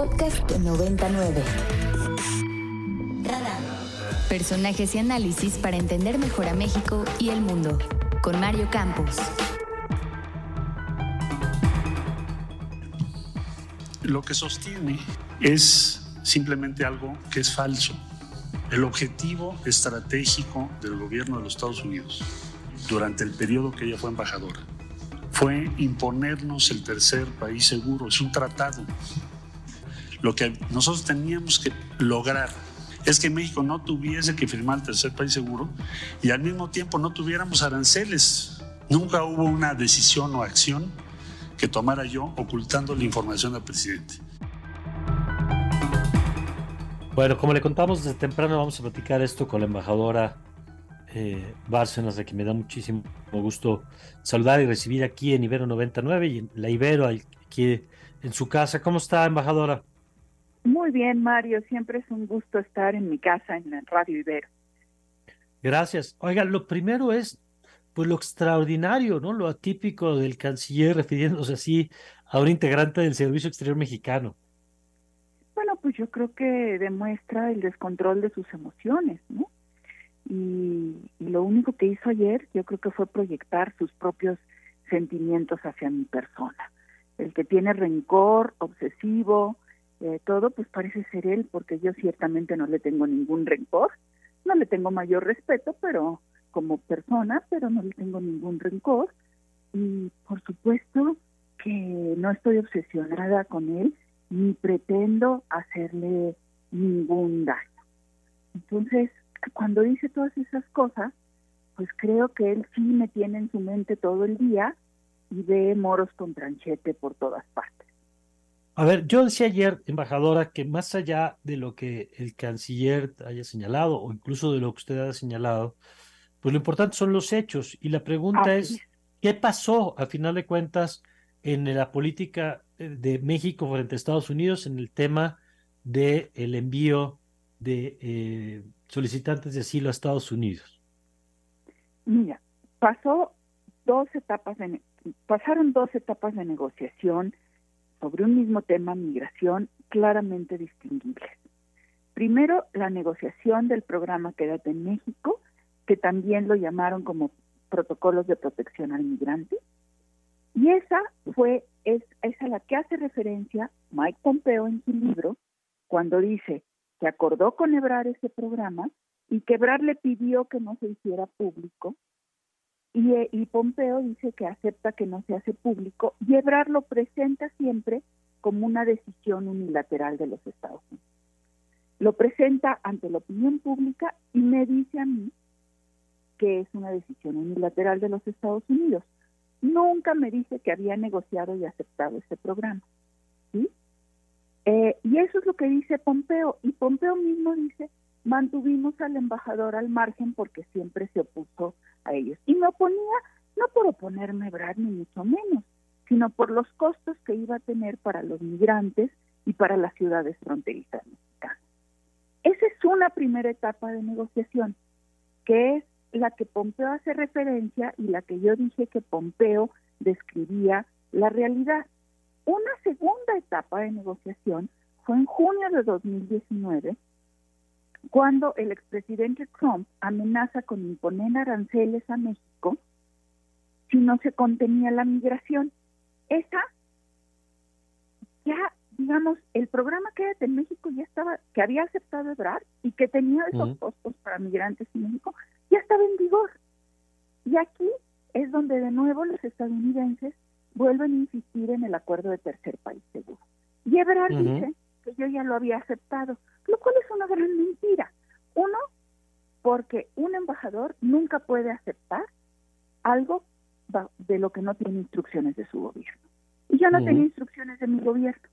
Podcast 99. Personajes y análisis para entender mejor a México y el mundo. Con Mario Campos. Lo que sostiene es simplemente algo que es falso. El objetivo estratégico del gobierno de los Estados Unidos durante el periodo que ella fue embajadora fue imponernos el tercer país seguro. Es un tratado. Lo que nosotros teníamos que lograr es que México no tuviese que firmar el tercer país seguro y al mismo tiempo no tuviéramos aranceles. Nunca hubo una decisión o acción que tomara yo ocultando la información al presidente. Bueno, como le contamos desde temprano, vamos a platicar esto con la embajadora eh, Bárcenas, de que me da muchísimo gusto saludar y recibir aquí en Ibero 99 y en la Ibero, aquí en su casa. ¿Cómo está, embajadora? Muy bien, Mario. Siempre es un gusto estar en mi casa, en Radio Ibero. Gracias. Oiga, lo primero es pues lo extraordinario, ¿no? Lo atípico del canciller refiriéndose así a un integrante del Servicio Exterior Mexicano. Bueno, pues yo creo que demuestra el descontrol de sus emociones, ¿no? y, lo único que hizo ayer yo creo que fue proyectar sus propios sentimientos hacia mi persona. El que tiene rencor, obsesivo, eh, todo, pues parece ser él, porque yo ciertamente no le tengo ningún rencor, no le tengo mayor respeto, pero como persona, pero no le tengo ningún rencor. Y por supuesto que no estoy obsesionada con él, ni pretendo hacerle ningún daño. Entonces, cuando dice todas esas cosas, pues creo que él sí me tiene en su mente todo el día y ve moros con tranchete por todas partes. A ver, yo decía ayer, embajadora, que más allá de lo que el canciller haya señalado o incluso de lo que usted haya señalado, pues lo importante son los hechos. Y la pregunta es, ¿qué pasó a final de cuentas en la política de México frente a Estados Unidos en el tema del el envío de eh, solicitantes de asilo a Estados Unidos? Mira, pasó dos etapas de, pasaron dos etapas de negociación sobre un mismo tema, migración, claramente distinguibles. Primero, la negociación del programa Quédate en México, que también lo llamaron como protocolos de protección al migrante. Y esa fue, es, es a la que hace referencia Mike Pompeo en su libro, cuando dice, que acordó con Ebrar ese programa y que Ebrar le pidió que no se hiciera público y, eh, y, Pompeo dice que acepta que no se hace público y lo presenta siempre como una decisión unilateral de los Estados Unidos. Lo presenta ante la opinión pública y me dice a mí que es una decisión unilateral de los Estados Unidos. Nunca me dice que había negociado y aceptado este programa. ¿sí? Eh, y eso es lo que dice Pompeo. Y Pompeo mismo dice, mantuvimos al embajador al margen porque siempre se opuso a ellos. Y me oponía no por oponerme a Brad, ni mucho menos, sino por los costos que iba a tener para los migrantes y para las ciudades fronterizas mexicanas. Esa es una primera etapa de negociación, que es la que Pompeo hace referencia y la que yo dije que Pompeo describía la realidad. Una segunda etapa de negociación fue en junio de 2019, cuando el expresidente Trump amenaza con imponer aranceles a México si no se contenía la migración. Esa, ya, digamos, el programa Quédate en México ya estaba, que había aceptado Ebrard y que tenía esos costos para migrantes en México, ya estaba en vigor. Y aquí es donde de nuevo los estadounidenses vuelven a insistir en el acuerdo de tercer país seguro. Y Ebrard dice que yo ya lo había aceptado, lo cual es una gran mentira. Uno, porque un embajador nunca puede aceptar algo de lo que no tiene instrucciones de su gobierno. Y yo no tenía instrucciones de mi gobierno.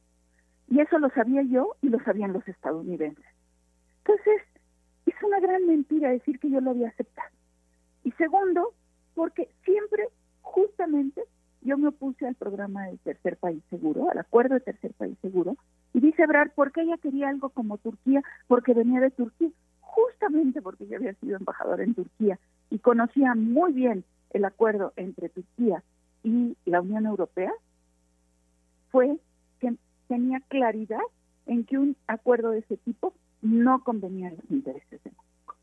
Y eso lo sabía yo y lo sabían los estadounidenses. Entonces, es una gran mentira decir que yo lo había aceptado. Y segundo, porque siempre, justamente, yo me opuse al programa del tercer país seguro, al acuerdo de tercer país seguro, y dice Ebrard, ¿por qué ella quería algo como Turquía? Porque venía de Turquía, justamente porque yo había sido embajador en Turquía y conocía muy bien el acuerdo entre Turquía y la Unión Europea, fue que tenía claridad en que un acuerdo de ese tipo no convenía a los intereses de México.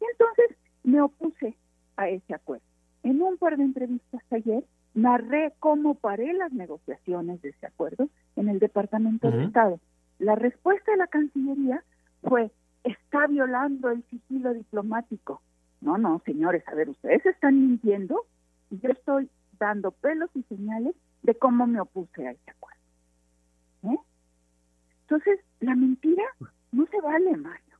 Y entonces me opuse a ese acuerdo. En un par de entrevistas ayer narré cómo paré las negociaciones de ese acuerdo en el Departamento de Estado. La respuesta de la Cancillería fue, está violando el sigilo diplomático. No, no, señores, a ver, ustedes están mintiendo y yo estoy dando pelos y señales de cómo me opuse a ese acuerdo. ¿Eh? Entonces, la mentira no se vale, Mario.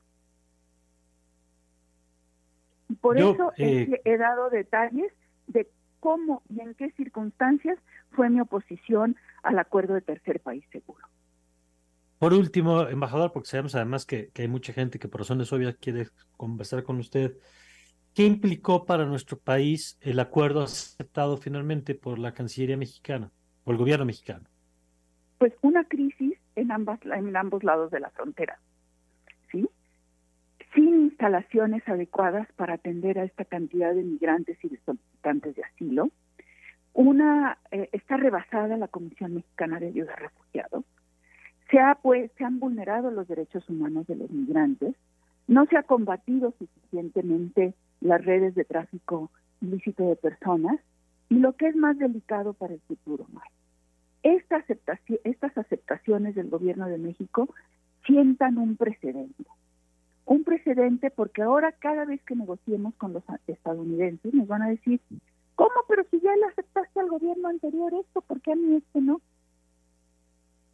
Y por eso eh, he dado detalles de cómo y en qué circunstancias fue mi oposición al acuerdo de tercer país seguro. Por último, embajador, porque sabemos además que, hay mucha gente que por razones obvias quiere conversar con usted, ¿qué implicó para nuestro país el acuerdo aceptado finalmente por la Cancillería mexicana, por el gobierno mexicano? Pues una crisis en, ambas, en ambos lados de la frontera. Sin instalaciones adecuadas para atender a esta cantidad de migrantes y de solicitantes de asilo. Una eh, está rebasada la Comisión Mexicana de Ayuda a Refugiados se, ha, pues, se han vulnerado los derechos humanos de los migrantes, no se ha combatido suficientemente las redes de tráfico ilícito de personas y lo que es más delicado para el futuro, aceptación, estas aceptaciones del gobierno de México sientan un precedente. Un precedente porque ahora cada vez que negociemos con los estadounidenses nos van a decir, ¿cómo? Pero si ya le aceptaste al gobierno anterior esto, ¿por qué a mí este no?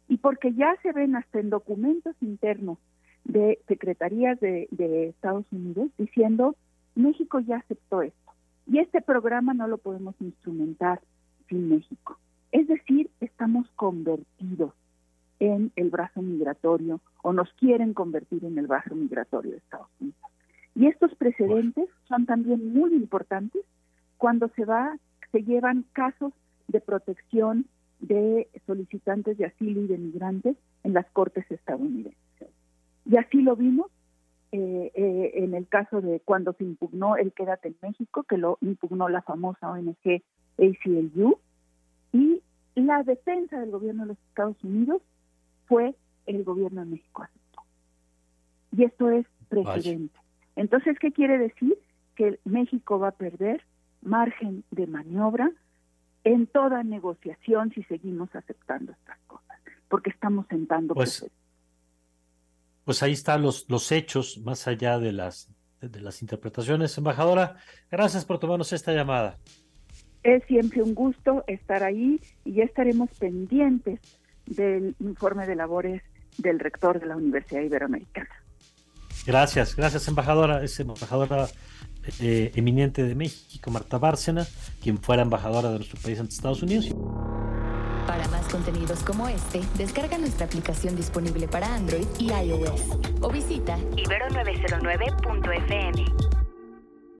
y porque ya se ven hasta en documentos internos de secretarías de, Estados Unidos diciendo México ya aceptó esto y este programa no lo podemos instrumentar sin México. Es decir, estamos convertidos en el brazo migratorio o nos quieren convertir en el brazo migratorio de Estados Unidos. Y estos precedentes son también muy importantes cuando se va se llevan casos de protección de solicitantes de asilo y de migrantes en las cortes estadounidenses. Y así lo vimos eh, eh, en el caso de cuando se impugnó el Quédate en México, que lo impugnó la famosa ONG ACLU, y la defensa del gobierno de los Estados Unidos fue el gobierno de México aceptó. Y esto es precedente. Entonces, ¿qué quiere decir? Que México va a perder margen de maniobra en toda negociación si seguimos aceptando estas cosas, porque estamos sentando pues, pues ahí están los, los hechos, más allá de las, de las interpretaciones. Embajadora, gracias por tomarnos esta llamada. Es siempre un gusto estar ahí y ya estaremos pendientes del informe de labores del rector de la Universidad Iberoamericana. Gracias, gracias embajadora. Es embajadora eh, eminente de México, Marta Bárcena, quien fuera embajadora de nuestro país ante Estados Unidos. Para más contenidos como este, descarga nuestra aplicación disponible para Android y iOS o visita ibero909.fm.